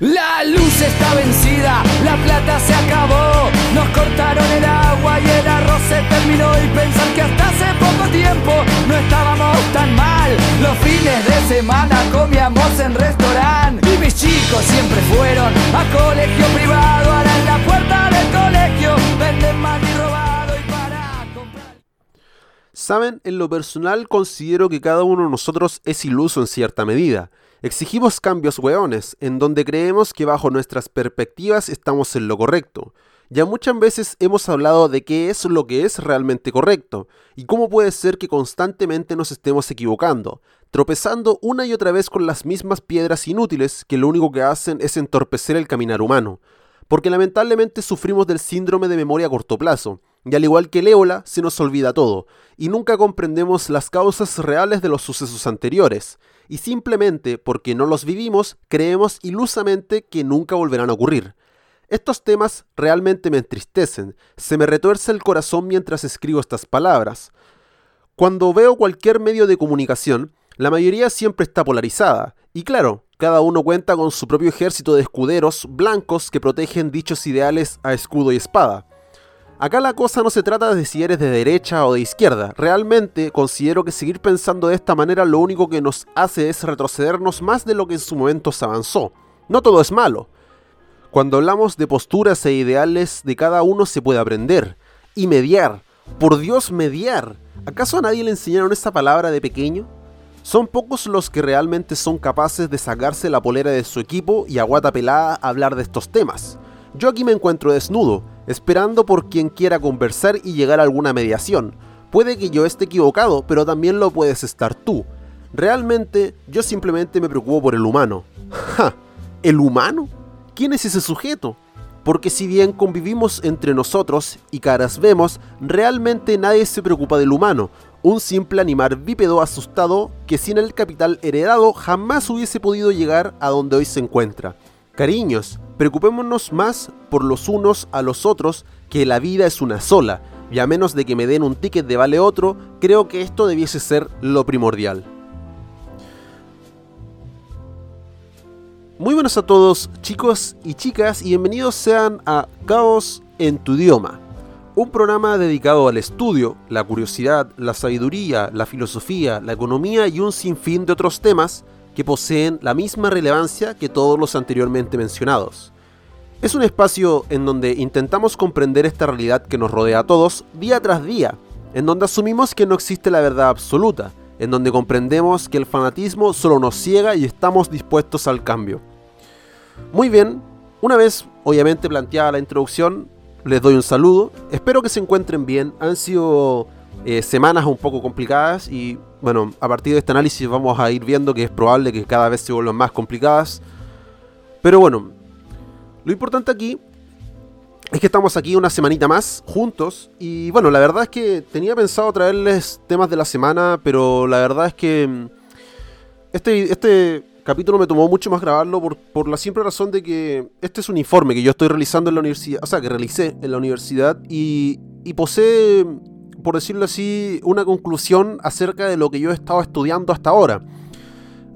La luz está vencida, la plata se acabó, nos cortaron el agua y el arroz se terminó. Y pensar que hasta hace poco tiempo no estábamos tan mal. Los fines de semana comíamos en restaurante. Y mis chicos siempre fueron a colegio privado, ahora en la puerta del colegio venden mal y robado y para comprar... Saben, en lo personal considero que cada uno de nosotros es iluso en cierta medida. Exigimos cambios hueones, en donde creemos que bajo nuestras perspectivas estamos en lo correcto. Ya muchas veces hemos hablado de qué es lo que es realmente correcto, y cómo puede ser que constantemente nos estemos equivocando, tropezando una y otra vez con las mismas piedras inútiles que lo único que hacen es entorpecer el caminar humano. Porque lamentablemente sufrimos del síndrome de memoria a corto plazo, y al igual que el ébola, se nos olvida todo, y nunca comprendemos las causas reales de los sucesos anteriores y simplemente porque no los vivimos, creemos ilusamente que nunca volverán a ocurrir. Estos temas realmente me entristecen, se me retuerce el corazón mientras escribo estas palabras. Cuando veo cualquier medio de comunicación, la mayoría siempre está polarizada, y claro, cada uno cuenta con su propio ejército de escuderos blancos que protegen dichos ideales a escudo y espada. Acá la cosa no se trata de si eres de derecha o de izquierda. Realmente considero que seguir pensando de esta manera lo único que nos hace es retrocedernos más de lo que en su momento se avanzó. No todo es malo. Cuando hablamos de posturas e ideales de cada uno se puede aprender. Y mediar. Por Dios, mediar. ¿Acaso a nadie le enseñaron esa palabra de pequeño? Son pocos los que realmente son capaces de sacarse la polera de su equipo y a guata pelada hablar de estos temas. Yo aquí me encuentro desnudo, esperando por quien quiera conversar y llegar a alguna mediación. Puede que yo esté equivocado, pero también lo puedes estar tú. Realmente, yo simplemente me preocupo por el humano. ¡Ja! ¿El humano? ¿Quién es ese sujeto? Porque si bien convivimos entre nosotros y caras vemos, realmente nadie se preocupa del humano, un simple animal bípedo asustado que sin el capital heredado jamás hubiese podido llegar a donde hoy se encuentra. Cariños, preocupémonos más por los unos a los otros que la vida es una sola, y a menos de que me den un ticket de vale otro, creo que esto debiese ser lo primordial. Muy buenas a todos chicos y chicas y bienvenidos sean a Caos en tu idioma, un programa dedicado al estudio, la curiosidad, la sabiduría, la filosofía, la economía y un sinfín de otros temas que poseen la misma relevancia que todos los anteriormente mencionados. Es un espacio en donde intentamos comprender esta realidad que nos rodea a todos día tras día, en donde asumimos que no existe la verdad absoluta, en donde comprendemos que el fanatismo solo nos ciega y estamos dispuestos al cambio. Muy bien, una vez obviamente planteada la introducción, les doy un saludo, espero que se encuentren bien, han sido eh, semanas un poco complicadas y bueno, a partir de este análisis vamos a ir viendo que es probable que cada vez se vuelvan más complicadas. Pero bueno, lo importante aquí es que estamos aquí una semanita más juntos y bueno, la verdad es que tenía pensado traerles temas de la semana, pero la verdad es que mm, este, este capítulo me tomó mucho más grabarlo por, por la simple razón de que este es un informe que yo estoy realizando en la universidad, o sea, que realicé en la universidad y, y posee por decirlo así, una conclusión acerca de lo que yo he estado estudiando hasta ahora.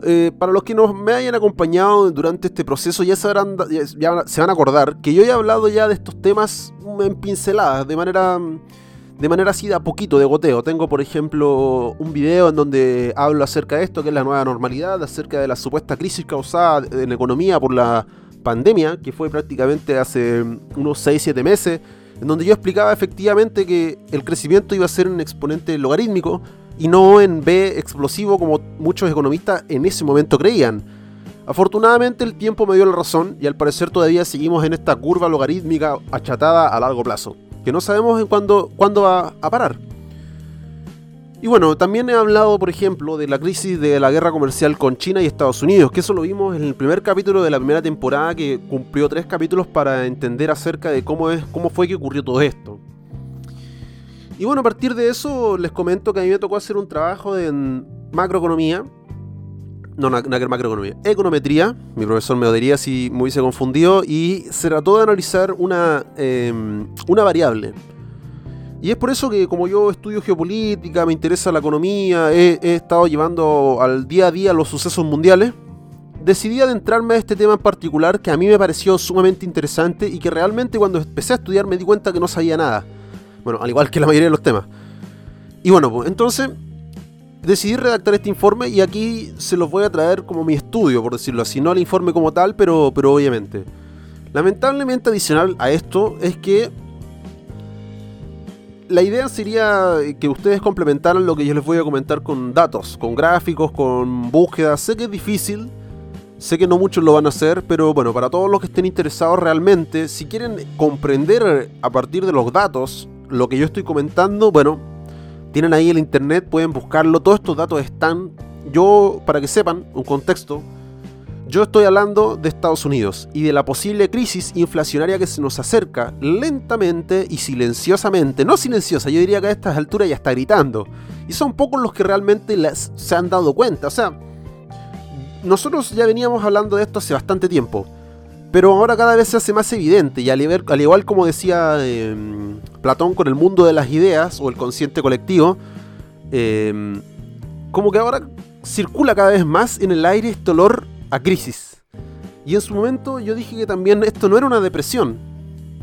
Eh, para los que nos me hayan acompañado durante este proceso ya, sabrán, ya, se van a acordar que yo he hablado ya de estos temas en pinceladas, de manera, de manera así de a poquito, de goteo. Tengo, por ejemplo, un video en donde hablo acerca de esto, que es la nueva normalidad, acerca de la supuesta crisis causada en la economía por la pandemia, que fue prácticamente hace unos 6-7 meses en donde yo explicaba efectivamente que el crecimiento iba a ser un exponente logarítmico y no en B explosivo como muchos economistas en ese momento creían. Afortunadamente el tiempo me dio la razón y al parecer todavía seguimos en esta curva logarítmica achatada a largo plazo, que no sabemos en cuándo, cuándo va a parar. Y bueno, también he hablado, por ejemplo, de la crisis de la guerra comercial con China y Estados Unidos, que eso lo vimos en el primer capítulo de la primera temporada que cumplió tres capítulos para entender acerca de cómo, es, cómo fue que ocurrió todo esto. Y bueno, a partir de eso les comento que a mí me tocó hacer un trabajo en macroeconomía. No, no, no macroeconomía. Econometría. Mi profesor me odiaría si me hubiese confundido. Y se trató de analizar una, em, una variable y es por eso que como yo estudio geopolítica, me interesa la economía, he, estado llevando al día a día los sucesos mundiales, decidí adentrarme a este tema en particular que a mí me pareció sumamente interesante y que realmente cuando empecé a estudiar me di cuenta que no sabía nada. Bueno, al igual que la mayoría de los temas. Y bueno, pues entonces decidí redactar este informe y aquí se los voy a traer como mi estudio, por decirlo así, no el informe como tal, pero, pero obviamente. Lamentablemente adicional a esto es que la idea sería que ustedes complementaran lo que yo les voy a comentar con datos, con gráficos, con búsquedas. Sé que es difícil, sé que no muchos lo van a hacer, pero bueno, para todos los que estén interesados realmente, si quieren comprender a partir de los datos lo que yo estoy comentando, bueno, tienen ahí el internet, pueden buscarlo, todos estos datos están. Yo, para que sepan, un contexto, yo estoy hablando de Estados Unidos y de la posible crisis inflacionaria que se nos acerca lentamente y silenciosamente. No silenciosa, yo diría que a estas alturas ya está gritando. Y son pocos los que realmente se han dado cuenta. O sea, nosotros ya veníamos hablando de esto hace bastante tiempo. Pero ahora cada vez se hace más evidente y al, igual como decía em, Platón con el mundo de las ideas o el consciente colectivo, em, como que ahora circula cada vez más en el aire este olor a crisis. Y en su momento yo dije que también esto no era una depresión,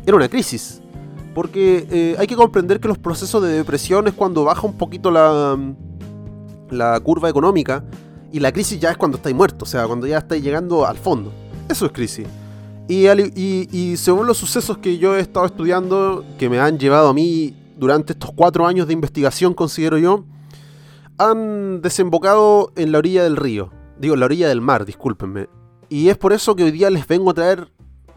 era una crisis. Porque eh, hay que comprender que los procesos de depresión es cuando baja un poquito la, la curva económica y la crisis ya es cuando estáis muertos, o sea, cuando ya estáis llegando al fondo. Eso es crisis. Y, y, según los sucesos que yo he estado estudiando, que me han llevado a mí durante estos cuatro años de investigación, considero yo, han desembocado en la orilla del río. Digo, la orilla del mar, discúlpenme. Y es por eso que hoy día les vengo a traer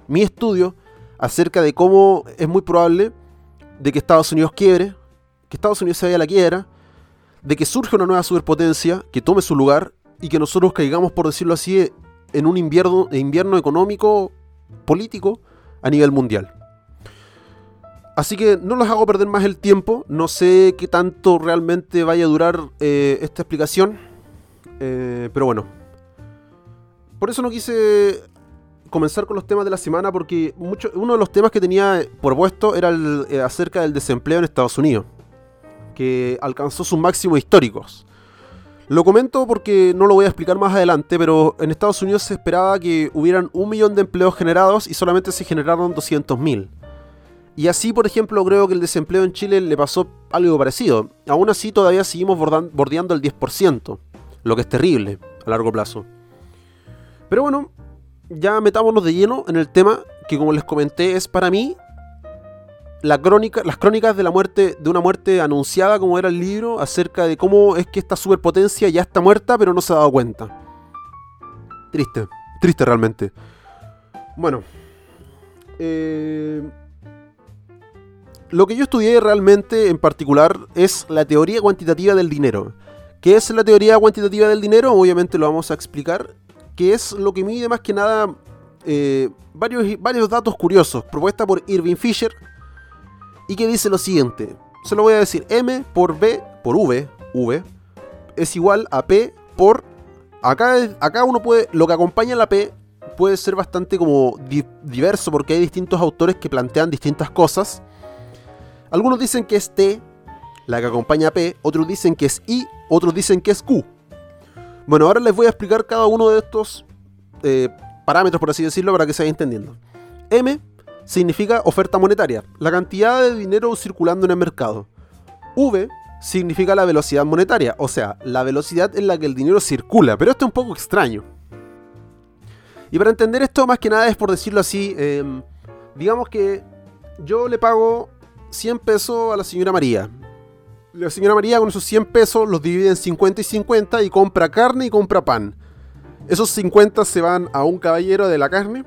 mi estudio acerca de cómo es muy probable de que Estados Unidos quiebre, que Estados Unidos se vaya a la quiebra, de que surja una nueva superpotencia, que tome su lugar y que nosotros caigamos, por decirlo así, en un invierno, invierno económico, político a nivel mundial. Así que no les hago perder más el tiempo, no sé qué tanto realmente vaya a durar eh, esta explicación. Eh, pero bueno. Por eso no quise comenzar con los temas de la semana porque uno de los temas que tenía propuesto era el, eh, acerca del desempleo en Estados Unidos, que alcanzó sus máximos históricos. Lo comento porque no lo voy a explicar más adelante, pero en Estados Unidos se esperaba que hubieran un millón de empleos generados y solamente se generaron 200.000. Y así, por ejemplo, creo que el desempleo en Chile le pasó algo parecido. Aún así, todavía seguimos bordeando el 10% lo que es terrible a largo plazo. Pero bueno, ya metámonos de lleno en el tema que como les comenté es para mí la crónica, las crónicas de la muerte de una muerte anunciada como era el libro acerca de cómo es que esta superpotencia ya está muerta pero no se ha dado cuenta. Triste, triste realmente. Bueno, eh, lo que yo estudié realmente en particular es la teoría cuantitativa del dinero. ¿Qué es la teoría cuantitativa del dinero? Obviamente lo vamos a explicar. Que es lo que mide más que nada eh, varios, varios datos curiosos, propuesta por Irving Fisher, y que dice lo siguiente. Se lo voy a decir, M por B por V, V, es igual a P por... Acá, acá uno puede... Lo que acompaña a la P puede ser bastante como diverso porque hay distintos autores que plantean distintas cosas. Algunos dicen que es T, la que acompaña a P, otros dicen que es I otros dicen que es Q. Bueno, ahora les voy a explicar cada uno de estos eh, parámetros, por así decirlo, para que se vaya entendiendo. M significa oferta monetaria, la cantidad de dinero circulando en el mercado. V significa la velocidad monetaria, o sea, la velocidad en la que el dinero circula, pero esto es un poco extraño. Y para entender esto, más que nada es por decirlo así, em, digamos que yo le pago 100 pesos a la señora María la señora María con esos 100 pesos los divide en 50 y 50 y compra carne y compra pan. Esos 50 se van a un caballero de la carne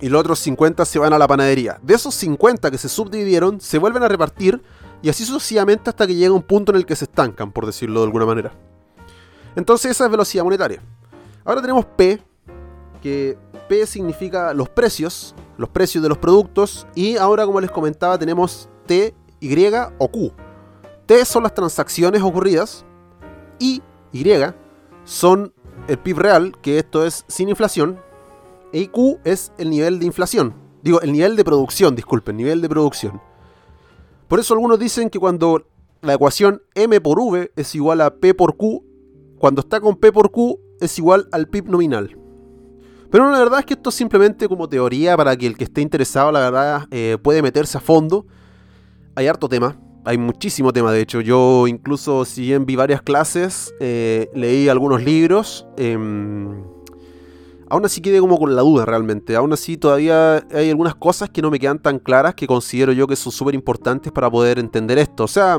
y los otros 50 se van a la panadería. De esos 50 que se subdividieron, se vuelven a repartir y así sucesivamente hasta que llega un punto en el que se estancan, por decirlo de alguna manera. Entonces esa es velocidad monetaria. Ahora tenemos P, que P significa los precios, los precios de los productos, y ahora como les comentaba tenemos T, Y o Q. T son las transacciones ocurridas y Y son el PIB real, que esto es sin inflación, y Q es el nivel de inflación. Digo, el nivel de producción, disculpen, nivel de producción. Por eso algunos dicen que cuando la ecuación M por V es igual a P por Q, cuando está con P por Q es igual al PIB nominal. Pero la verdad es que esto es simplemente como teoría para que el que esté interesado, la verdad, eh, puede meterse a fondo. Hay harto tema, hay muchísimo tema de hecho. Yo incluso si bien vi varias clases, eh, leí algunos libros. Em, aún así quedé como con la duda realmente. Aún así todavía hay algunas cosas que no me quedan tan claras que considero yo que son súper importantes para poder entender esto. O sea,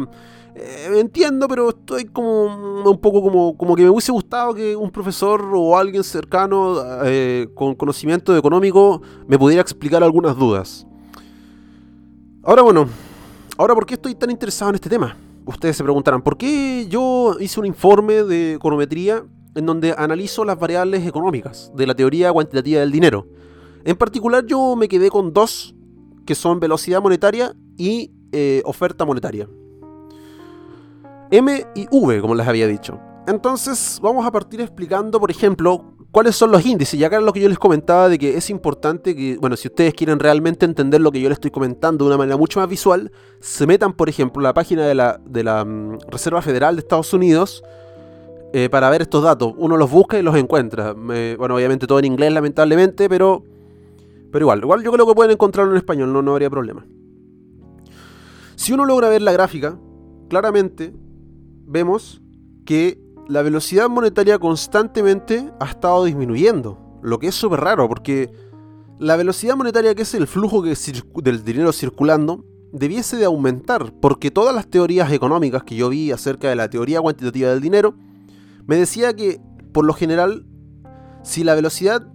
eh, entiendo, pero estoy como un poco como, como que me hubiese gustado que un profesor o alguien cercano eh, con conocimiento económico me pudiera explicar algunas dudas. Ahora bueno, ahora ¿por qué estoy tan interesado en este tema? Ustedes se preguntarán, ¿por qué yo hice un informe de econometría en donde analizo las variables económicas de la teoría cuantitativa del dinero. En particular yo me quedé con dos, que son velocidad monetaria y eh, oferta monetaria. M y V, como les había dicho. Entonces vamos a partir explicando, por ejemplo, cuáles son los índices. Y acá es lo que yo les comentaba de que es importante que, bueno, si ustedes quieren realmente entender lo que yo les estoy comentando de una manera mucho más visual, se metan, por ejemplo, a la página de la, mm, Reserva Federal de Estados Unidos, eh, para ver estos datos. Uno los busca y los encuentra. bueno, obviamente todo en inglés, lamentablemente, pero, pero igual. Igual yo creo que pueden encontrarlo en español, no, no habría problema. Si uno logra ver la gráfica, claramente vemos que la velocidad monetaria constantemente ha estado disminuyendo. Lo que es súper raro, porque la velocidad monetaria, que es el flujo del dinero circulando, debiese de aumentar, porque todas las teorías económicas que yo vi acerca de la teoría cuantitativa del dinero me decía que, por lo general, si la velocidad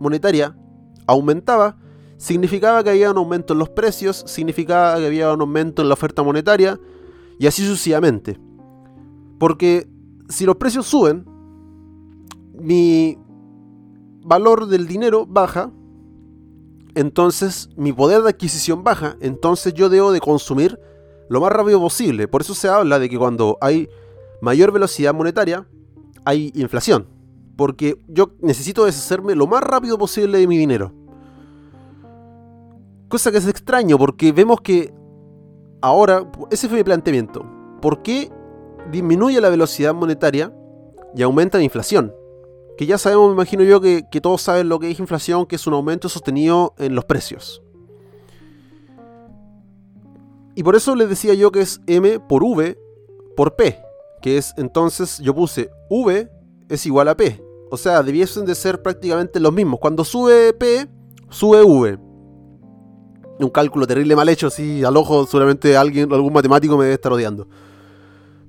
monetaria aumentaba, significaba que había un aumento en los precios, significaba que había un aumento en la oferta monetaria, y así sucesivamente. Porque si los precios suben, mi valor del dinero baja, entonces mi poder de adquisición baja, entonces yo debo de consumir lo más rápido posible. Por eso se habla de que cuando hay mayor velocidad monetaria, hay inflación. Porque yo necesito deshacerme lo más rápido posible de mi dinero. Cosa que es extraño porque vemos que ahora, ese fue mi planteamiento. ¿Por qué disminuye la velocidad monetaria y aumenta la inflación? Que ya sabemos, me imagino yo, que, todos saben lo que es inflación, que es un aumento sostenido en los precios. Y por eso les decía yo que es M por V por P que es entonces yo puse V es igual a P. O sea, debiesen de ser prácticamente los mismos. Cuando sube P, sube V. Un cálculo terrible mal hecho, si al ojo seguramente alguien, algún matemático me debe estar odiando.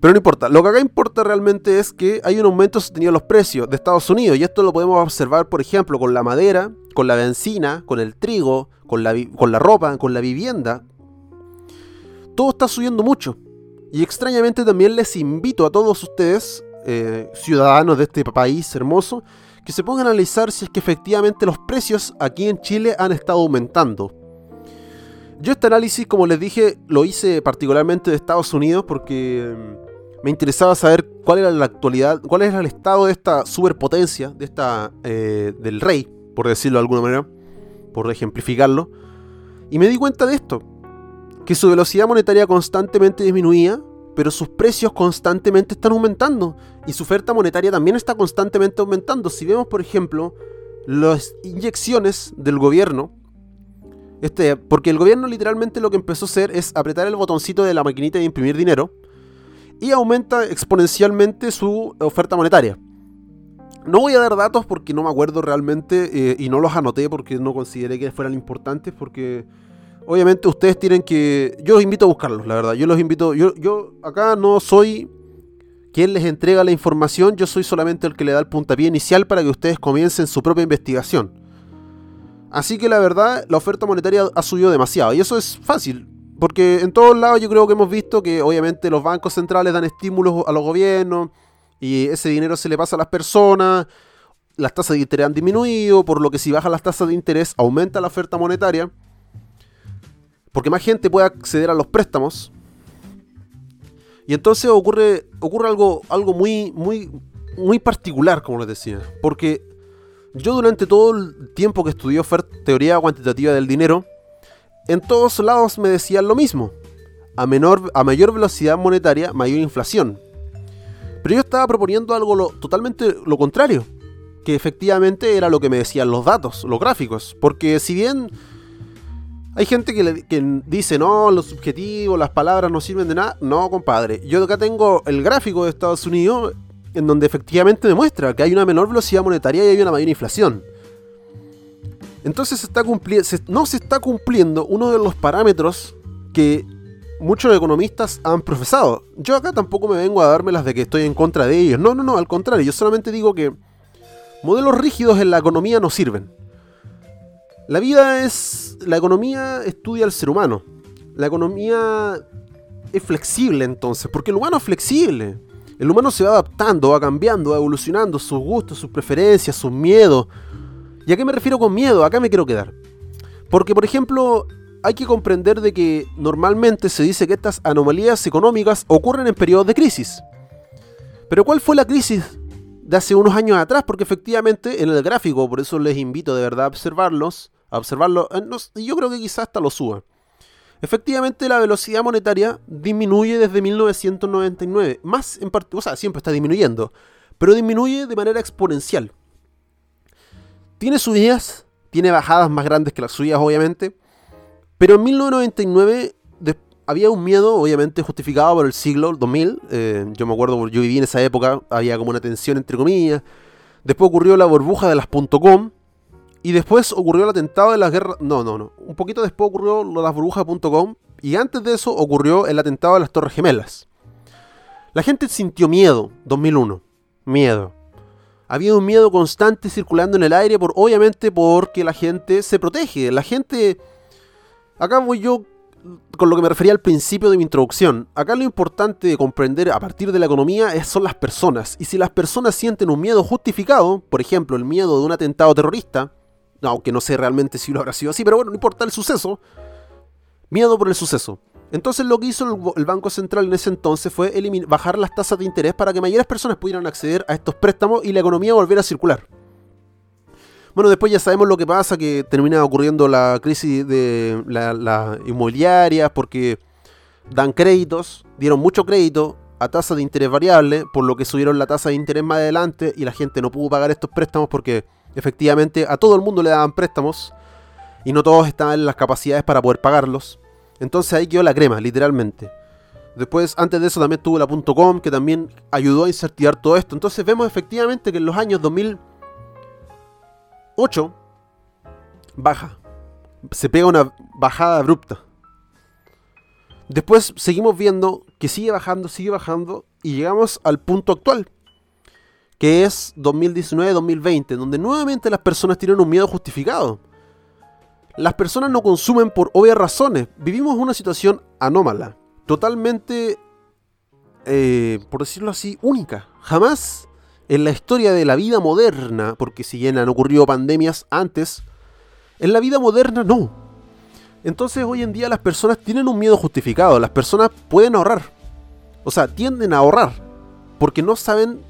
Pero no importa, lo que acá importa realmente es que hay un aumento sostenido en los precios de Estados Unidos y esto lo podemos observar, por ejemplo, con la madera, con la benzina, con el trigo, con la, con la ropa, con la vivienda. Todo está subiendo mucho. Y extrañamente también les invito a todos ustedes, eh, ciudadanos de este país hermoso, que se pongan a analizar si es que efectivamente los precios aquí en Chile han estado aumentando. Yo este análisis, como les dije, lo hice particularmente de Estados Unidos porque me interesaba saber cuál era la actualidad, cuál era el estado de esta superpotencia, de esta, eh, del rey, por decirlo de alguna manera, por ejemplificarlo. Y me di cuenta de esto, que su velocidad monetaria constantemente disminuía, pero sus precios constantemente están aumentando y su oferta monetaria también está constantemente aumentando. Si vemos, por ejemplo, las inyecciones del gobierno, este, porque el gobierno literalmente lo que empezó a hacer es apretar el botoncito de la maquinita de imprimir dinero y aumenta exponencialmente su oferta monetaria. No voy a dar datos porque no me acuerdo realmente eh, y no los anoté porque no consideré que fueran importantes porque obviamente ustedes tienen que. Yo los invito a buscarlos, la verdad. Yo los invito. Yo, yo acá no soy quien les entrega la información, yo soy solamente el que le da el puntapié inicial para que ustedes comiencen su propia investigación. Así que la verdad, la oferta monetaria ha subido demasiado. Y eso es fácil. Porque en todos lados yo creo que hemos visto que obviamente los bancos centrales dan estímulos a los gobiernos y ese dinero se le pasa a las personas. Las tasas de interés han disminuido, por lo que si bajan las tasas de interés aumenta la oferta monetaria porque más gente puede acceder a los préstamos. Y entonces ocurre, ocurre algo, algo muy, muy, muy particular, como les decía. Porque yo durante todo el tiempo que estudié teoría cuantitativa del dinero, en todos lados me decían lo mismo. A, menor, a mayor velocidad monetaria, mayor inflación. Pero yo estaba proponiendo algo totalmente lo contrario, que efectivamente era lo que me decían los datos, los gráficos. Porque si bien hay gente que, que dice, no, los subjetivos, las palabras no sirven de nada, no, compadre. Yo acá tengo el gráfico de Estados Unidos en donde efectivamente demuestra que hay una menor velocidad monetaria y hay una mayor inflación. Entonces se está no se está cumpliendo uno de los parámetros que muchos economistas han profesado. Yo acá tampoco me vengo a darme las de que estoy en contra de ellos. No, no, no, al contrario. Yo solamente digo que modelos rígidos en la economía no sirven. La vida es... La economía estudia al ser humano. La economía es flexible entonces, porque el humano es flexible. El humano se va adaptando, va cambiando, va evolucionando sus gustos, sus preferencias, sus miedos. ¿Y a qué me refiero con miedo? Acá me quiero quedar. Porque, por ejemplo, hay que comprender de que normalmente se dice que estas anomalías económicas ocurren en periodos de crisis. Pero ¿cuál fue la crisis de hace unos años atrás? Porque efectivamente en el gráfico, por eso les invito de verdad a observarlos, a observarlo, eh, yo creo que quizás hasta lo suba. Efectivamente la velocidad monetaria disminuye desde 1999, más en parte, o sea, siempre está disminuyendo, pero disminuye de manera exponencial. Tiene subidas, tiene bajadas más grandes que las suyas, obviamente. Pero en 1999 había un miedo, obviamente justificado por el siglo 2000. Eh, yo me acuerdo, yo viví en esa época, había como una tensión entre comillas. Después ocurrió la burbuja de las .com. Y después ocurrió el atentado de las guerras... No, no, no. Un poquito después ocurrió lo de las burbujas.com. Y antes de eso ocurrió el atentado de las Torres Gemelas. La gente sintió miedo, 2001. Miedo había un miedo constante circulando en el aire, por, obviamente porque la gente se protege. La gente... Acá voy yo con lo que me refería al principio de mi introducción. Acá lo importante de comprender a partir de la economía es, son las personas. Y si las personas sienten un miedo justificado, por ejemplo, el miedo de un atentado terrorista, aunque no sé realmente si lo habrá sido así, pero bueno, no importa el suceso, miedo por el suceso. Entonces lo que hizo el, Banco Central en ese entonces fue bajar las tasas de interés para que mayores personas pudieran acceder a estos préstamos y la economía volviera a circular. Bueno, después ya sabemos lo que pasa, que termina ocurriendo la crisis de las la inmobiliarias porque dan créditos, dieron mucho crédito a tasa de interés variable, por lo que subieron la tasa de interés más adelante y la gente no pudo pagar estos préstamos porque efectivamente a todo el mundo le daban préstamos y no todos estaban en las capacidades para poder pagarlos. Entonces ahí quedó la crema, literalmente. Después, antes de eso también tuvo la .com, que también ayudó a incentivar todo esto. Entonces vemos efectivamente que en los años 2008 baja. Se pega una bajada abrupta. Después seguimos viendo que sigue bajando, sigue bajando y llegamos al punto actual, que es 2019-2020, donde nuevamente las personas tienen un miedo justificado las personas no consumen por obvias razones. Vivimos una situación anómala, totalmente, eh, por decirlo así, única. Jamás en la historia de la vida moderna, porque si bien han ocurrido pandemias antes, en la vida moderna no. Entonces hoy en día las personas tienen un miedo justificado, las personas pueden ahorrar. O sea, tienden a ahorrar, porque no saben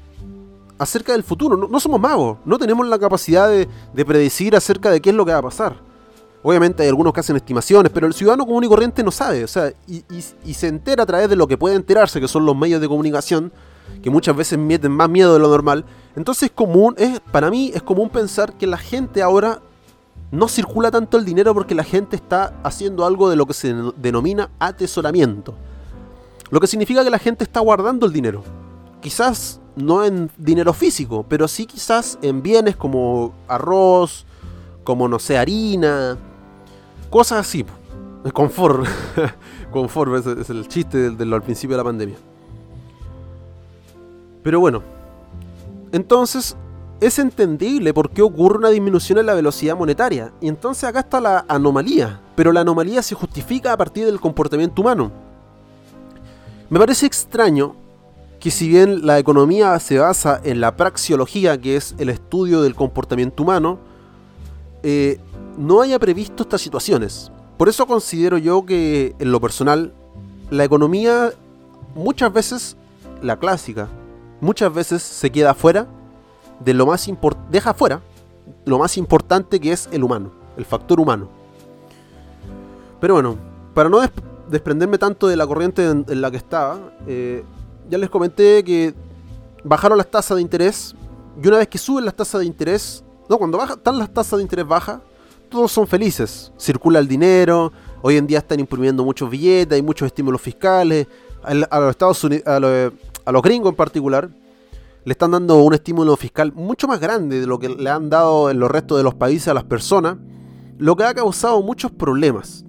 acerca del futuro, no, somos magos, no tenemos la capacidad de, de predecir acerca de qué es lo que va a pasar. Obviamente hay algunos que hacen estimaciones, pero el ciudadano común y corriente no sabe, o sea, y, se entera a través de lo que puede enterarse, que son los medios de comunicación, que muchas veces meten más miedo de lo normal. Entonces es común, es, para mí es común pensar que la gente ahora no circula tanto el dinero porque la gente está haciendo algo de lo que se denomina atesoramiento. Lo que significa que la gente está guardando el dinero. Quizás no en dinero físico, pero sí quizás en bienes como arroz, como no sé, harina, Cosas así. Confort. Confort es, el chiste del, al principio de la pandemia. Pero bueno. Entonces, es entendible por qué ocurre una disminución en la velocidad monetaria. Y entonces acá está la anomalía. Pero la anomalía se justifica a partir del comportamiento humano. Me parece extraño que si bien la economía se basa en la praxiología, que es el estudio del comportamiento humano, eh, no haya previsto estas situaciones. Por eso considero yo que, en lo personal, la economía muchas veces, la clásica, muchas veces se queda fuera de lo más importante, deja fuera lo más importante que es el humano, el factor humano. Pero bueno, para no desprenderme tanto de la corriente en, la que estaba, eh, ya les comenté que bajaron las tasas de interés. Y una vez que suben las tasas de interés, no, cuando baja, están las tasas de interés bajas, todos son felices. Circula el dinero. Hoy en día están imprimiendo muchos billetes, hay muchos estímulos fiscales. A los Estados Unidos, a los, a los gringos en particular, le están dando un estímulo fiscal mucho más grande de lo que le han dado en los restos de los países a las personas, lo que ha causado muchos problemas.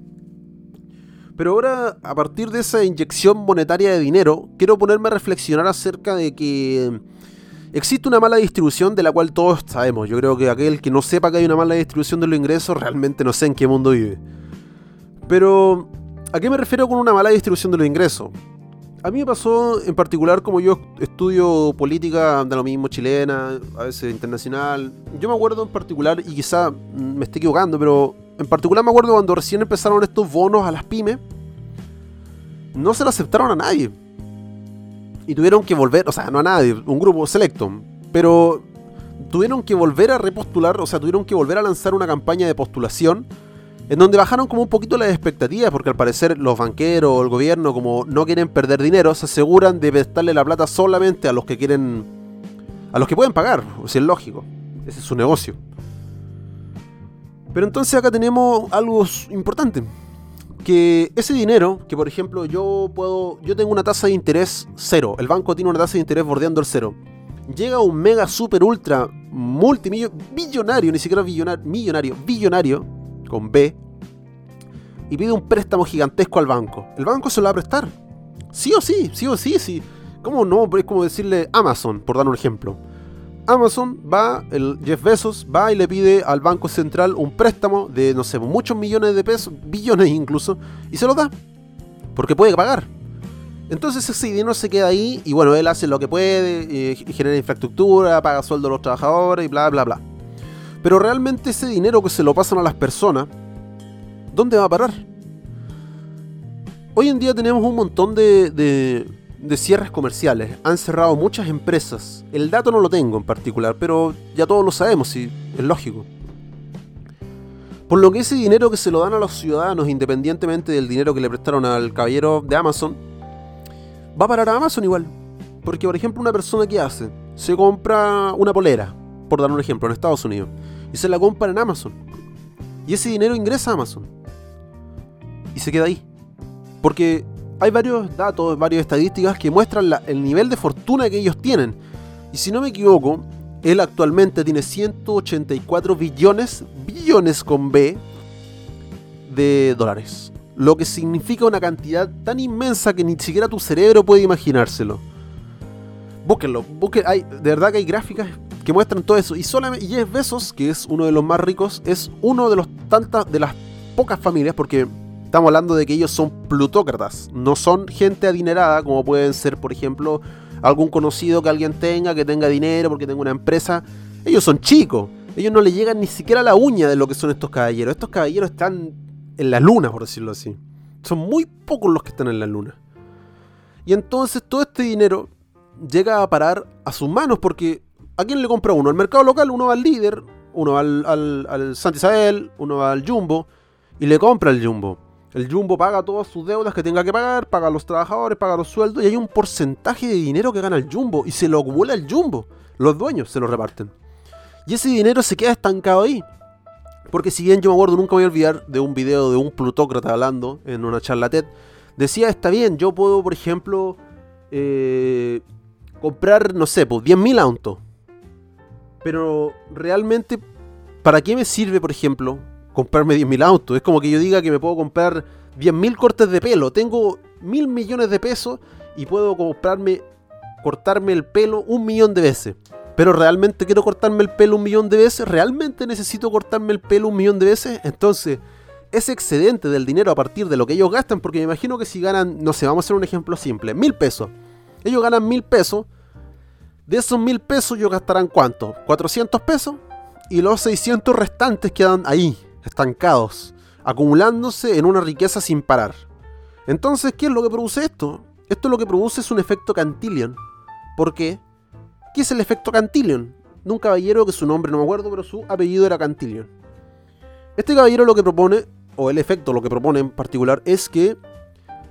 Pero ahora, a partir de esa inyección monetaria de dinero, quiero ponerme a reflexionar acerca de que existe una mala distribución de la cual todos sabemos. Yo creo que aquel que no sepa que hay una mala distribución de los ingresos realmente no sé en qué mundo vive. Pero, ¿a qué me refiero con una mala distribución de los ingresos? A mí me pasó en particular como yo estudio política de lo mismo chilena, a veces internacional. Yo me acuerdo en particular, y quizá me esté equivocando, pero en particular me acuerdo cuando recién empezaron estos bonos a las pymes, no se lo aceptaron a nadie. Y tuvieron que volver, o sea, no a nadie, un grupo selecto, pero tuvieron que volver a repostular, o sea, tuvieron que volver a lanzar una campaña de postulación en donde bajaron como un poquito las expectativas, porque al parecer los banqueros o el gobierno, como no quieren perder dinero, se aseguran de prestarle la plata solamente a los que quieren, a los que pueden pagar, o sea, es lógico, ese es su negocio. Pero entonces acá tenemos algo importante, que ese dinero, que por ejemplo yo puedo, yo tengo una tasa de interés cero, el banco tiene una tasa de interés bordeando el cero, llega un mega super ultra multimillonario, ni siquiera billonario, millonario, billonario, con B, y pide un préstamo gigantesco al banco. El banco se lo va a prestar. Sí o sí, sí o sí, sí. ¿Cómo no? Es como decirle Amazon, por dar un ejemplo. Amazon va, el Jeff Bezos va y le pide al Banco Central un préstamo de, no sé, muchos millones de pesos, billones incluso, y se lo da. Porque puede pagar. Entonces ese dinero se queda ahí y bueno, él hace lo que puede, eh, genera infraestructura, paga sueldo a los trabajadores y bla, bla, bla. Pero realmente ese dinero que se lo pasan a las personas, ¿dónde va a parar? Hoy en día tenemos un montón de, de, cierres comerciales. Han cerrado muchas empresas. El dato no lo tengo en particular, pero ya todos lo sabemos y es lógico. Por lo que ese dinero que se lo dan a los ciudadanos, independientemente del dinero que le prestaron al caballero de Amazon, va a parar a Amazon igual. Porque, por ejemplo, una persona que hace, se compra una polera, por dar un ejemplo, en Estados Unidos y se la compra en Amazon. Y ese dinero ingresa a Amazon. Y se queda ahí. Porque hay varios datos, varias estadísticas que muestran el nivel de fortuna que ellos tienen. Y si no me equivoco, él actualmente tiene 184 billones, billones con B, de dólares. Lo que significa una cantidad tan inmensa que ni siquiera tu cerebro puede imaginárselo. Búsquenlo, búsquenlo. Hay, de verdad que hay gráficas que muestran todo eso. Y solamente Jeff Bezos, que es uno de los más ricos, es uno de los tantas de las pocas familias, porque estamos hablando de que ellos son plutócratas, no son gente adinerada como pueden ser, por ejemplo, algún conocido que alguien tenga, que tenga dinero, porque tenga una empresa. Ellos son chicos, ellos no le llegan ni siquiera a la uña de lo que son estos caballeros. Estos caballeros están en la luna, por decirlo así. Son muy pocos los que están en la luna. Y entonces todo este dinero llega a parar a sus manos porque ¿A quién le compra uno? Al mercado local, uno va al líder, uno va al, al, al Santa Isabel, uno va al Jumbo y le compra el Jumbo. El Jumbo paga todas sus deudas que tenga que pagar, paga a los trabajadores, paga los sueldos y hay un porcentaje de dinero que gana el Jumbo y se lo acumula el Jumbo. Los dueños se lo reparten. Y ese dinero se queda estancado ahí. Porque si bien yo me acuerdo, nunca voy a olvidar de un video de un plutócrata hablando en una charla TED, decía, está bien, yo puedo, por ejemplo, eh, comprar, no sé, pues 10.000 autos. Pero realmente, ¿para qué me sirve, por ejemplo, comprarme 10.000 autos? Es como que yo diga que me puedo comprar 10.000 cortes de pelo. Tengo mil millones de pesos y puedo comprarme, cortarme el pelo un millón de veces. Pero realmente quiero cortarme el pelo un millón de veces. ¿Realmente necesito cortarme el pelo un millón de veces? Entonces, ese excedente del dinero a partir de lo que ellos gastan, porque me imagino que si ganan, no sé, vamos a hacer un ejemplo simple, mil pesos. Ellos ganan mil pesos de esos mil pesos, ellos gastarán cuánto? 400 pesos. Y los 600 restantes quedan ahí, estancados, acumulándose en una riqueza sin parar. Entonces, ¿qué es lo que produce esto? Esto lo que produce es un efecto Cantillon. ¿Por qué? ¿Qué es el efecto Cantillon? De un caballero que su nombre no me acuerdo, pero su apellido era Cantillon. Este caballero lo que propone, o el efecto lo que propone en particular, es que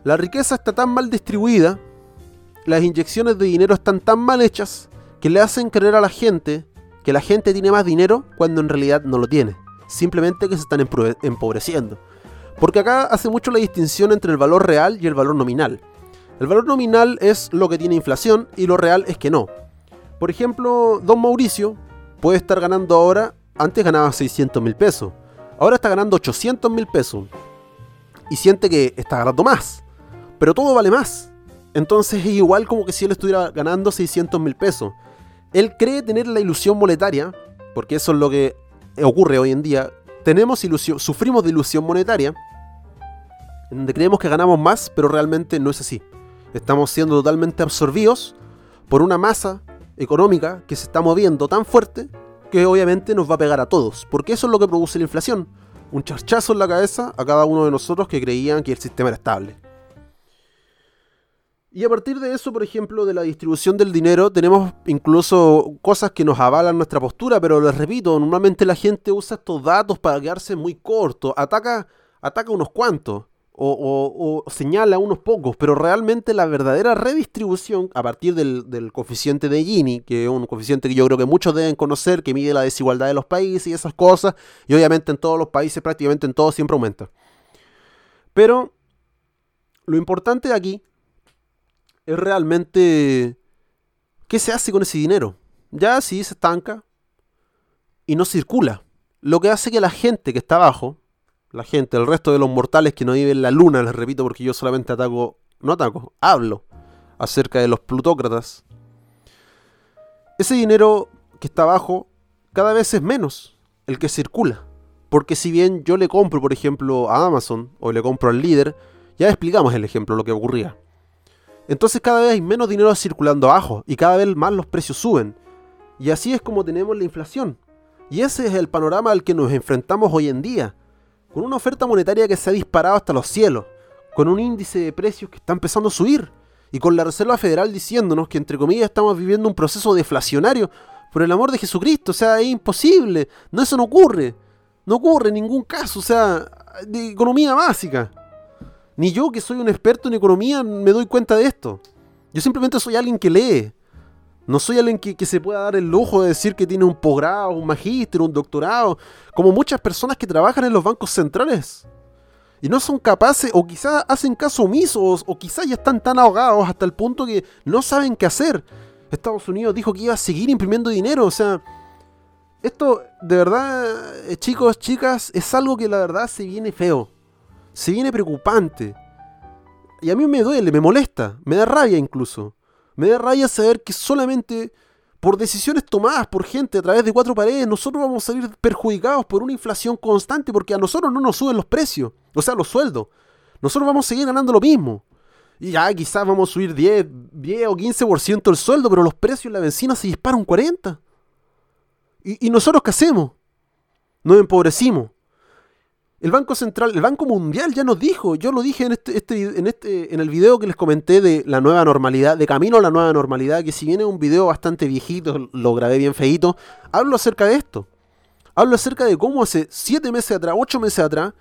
la riqueza está tan mal distribuida las inyecciones de dinero están tan mal hechas que le hacen creer a la gente que la gente tiene más dinero cuando en realidad no lo tiene. Simplemente que se están empobreciendo. Porque acá hace mucho la distinción entre el valor real y el valor nominal. El valor nominal es lo que tiene inflación y lo real es que no. Por ejemplo, don Mauricio puede estar ganando ahora, antes ganaba 600 mil pesos, ahora está ganando 800 mil pesos y siente que está ganando más, pero todo vale más. Entonces es igual como que si él estuviera ganando 600 mil pesos. Él cree tener la ilusión monetaria, porque eso es lo que ocurre hoy en día. Tenemos ilusión, sufrimos de ilusión monetaria, en donde creemos que ganamos más, pero realmente no es así. Estamos siendo totalmente absorbidos por una masa económica que se está moviendo tan fuerte que obviamente nos va a pegar a todos, porque eso es lo que produce la inflación. Un charchazo en la cabeza a cada uno de nosotros que creían que el sistema era estable. Y a partir de eso, por ejemplo, de la distribución del dinero, tenemos incluso cosas que nos avalan nuestra postura, pero les repito, normalmente la gente usa estos datos para quedarse muy corto, ataca, ataca unos cuantos o, señala unos pocos, pero realmente la verdadera redistribución a partir del, coeficiente de Gini, que es un coeficiente que yo creo que muchos deben conocer, que mide la desigualdad de los países y esas cosas, y obviamente en todos los países, prácticamente en todos, siempre aumenta. Pero lo importante aquí es realmente qué se hace con ese dinero. Ya sí se estanca y no circula. Lo que hace que la gente que está abajo, la gente, el resto de los mortales que no viven en la luna, les repito porque yo solamente ataco, no ataco, hablo acerca de los plutócratas. Ese dinero que está abajo cada vez es menos el que circula. Porque si bien yo le compro, por ejemplo, a Amazon o le compro al líder, ya explicamos el ejemplo, lo que ocurría. Entonces cada vez hay menos dinero circulando abajo y cada vez más los precios suben. Y así es como tenemos la inflación. Y ese es el panorama al que nos enfrentamos hoy en día. Con una oferta monetaria que se ha disparado hasta los cielos. Con un índice de precios que está empezando a subir. Y con la Reserva Federal diciéndonos que entre comillas estamos viviendo un proceso deflacionario. Por el amor de Jesucristo. O sea, es imposible. No, eso no ocurre. No ocurre en ningún caso. O sea, de economía básica. Ni yo, que soy un experto en economía, me doy cuenta de esto. Yo simplemente soy alguien que lee. No soy alguien que, se pueda dar el lujo de decir que tiene un posgrado, un magíster, un doctorado, como muchas personas que trabajan en los bancos centrales. Y no son capaces, o quizás hacen caso omiso, o, quizás ya están tan ahogados hasta el punto que no saben qué hacer. Estados Unidos dijo que iba a seguir imprimiendo dinero, o sea, esto de verdad, eh, chicos, chicas, es algo que la verdad se viene feo se viene preocupante. Y a mí me duele, me molesta, me da rabia incluso. Me da rabia saber que solamente por decisiones tomadas por gente a través de cuatro paredes, nosotros vamos a salir perjudicados por una inflación constante porque a nosotros no nos suben los precios, o sea, los sueldos. Nosotros vamos a seguir ganando lo mismo. Y ya quizás vamos a subir 10, 10 o 15% el sueldo, pero los precios de la benzina se disparan un 40%. ¿Y, ¿Y nosotros qué hacemos? Nos empobrecimos. El Banco Central, el Banco Mundial ya nos dijo, yo lo dije en este, este, en este, en el video que les comenté de la nueva normalidad, de camino a la nueva normalidad, que si viene un video bastante viejito, lo grabé bien feito, hablo acerca de esto. Hablo acerca de cómo hace 7 meses atrás, 8 meses atrás,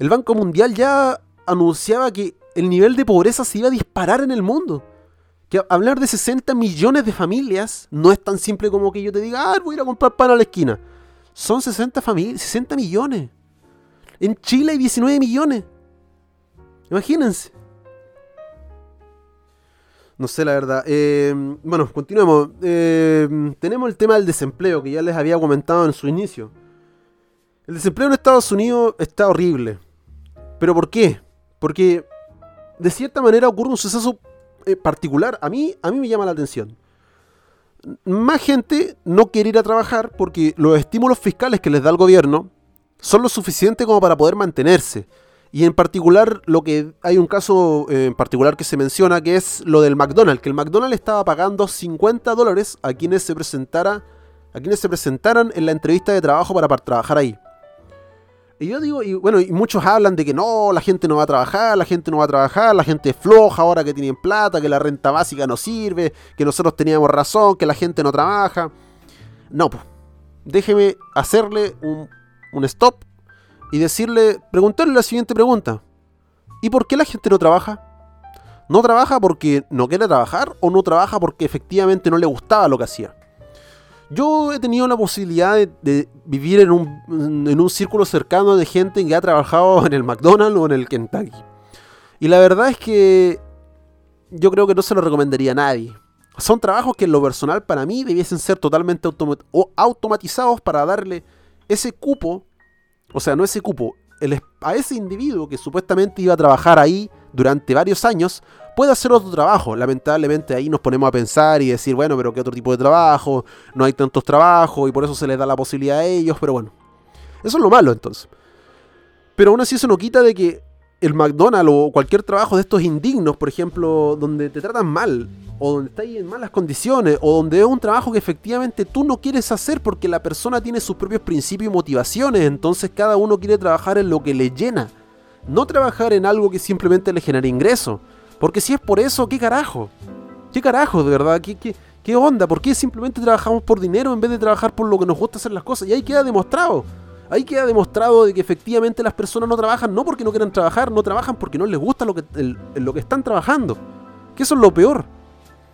el Banco Mundial ya anunciaba que el nivel de pobreza se iba a disparar en el mundo. Que hablar de 60 millones de familias no es tan simple como que yo te diga, ah, voy a ir a comprar pan a la esquina. Son 60, 60 millones. En Chile hay 19 millones. Imagínense. No sé la verdad. Eh, bueno, continuemos. Eh, tenemos el tema del desempleo que ya les había comentado en su inicio. El desempleo en Estados Unidos está horrible. ¿Pero por qué? Porque de cierta manera ocurre un suceso eh, particular. A mí, a mí me llama la atención. Más gente no quiere ir a trabajar porque los estímulos fiscales que les da el gobierno son lo suficiente como para poder mantenerse. Y en particular, lo que hay un caso eh, en particular que se menciona, que es lo del McDonald's, que el McDonald's estaba pagando 50 dólares a quienes se presentara, a quienes se presentaran en la entrevista de trabajo para, trabajar ahí. Y yo digo, y bueno, y muchos hablan de que no, la gente no va a trabajar, la gente no va a trabajar, la gente es floja ahora que tienen plata, que la renta básica no sirve, que nosotros teníamos razón, que la gente no trabaja. No, pues, déjeme hacerle un un stop y decirle, preguntarle la siguiente pregunta. ¿Y por qué la gente no trabaja? No trabaja porque no quiere trabajar o no trabaja porque efectivamente no le gustaba lo que hacía. Yo he tenido la posibilidad de, vivir en un, en un, círculo cercano de gente que ha trabajado en el McDonald's o en el Kentucky. Y la verdad es que yo creo que no se lo recomendaría a nadie. Son trabajos que en lo personal para mí debiesen ser totalmente automatizados para darle ese cupo, o sea, no ese cupo, a ese individuo que supuestamente iba a trabajar ahí durante varios años, puede hacer otro trabajo. Lamentablemente ahí nos ponemos a pensar y decir, bueno, pero ¿qué otro tipo de trabajo? No hay tantos trabajos y por eso se les da la posibilidad a ellos, pero bueno. Eso es lo malo entonces. Pero aún así eso no quita de que el McDonald's o cualquier trabajo de estos indignos, por ejemplo, donde te tratan mal, o donde estás en malas condiciones, o donde es un trabajo que efectivamente tú no quieres hacer porque la persona tiene sus propios principios y motivaciones, entonces cada uno quiere trabajar en lo que le llena, no trabajar en algo que simplemente le genere ingreso. Porque si es por eso, ¿qué carajo? ¿Qué carajo, de verdad? ¿Qué, qué, qué onda? ¿Por qué simplemente trabajamos por dinero en vez de trabajar por lo que nos gusta hacer las cosas? Y ahí queda demostrado. Ahí queda demostrado de que efectivamente las personas no trabajan no porque no quieran trabajar, no trabajan porque no les gusta lo que, lo que están trabajando. Que eso es lo peor.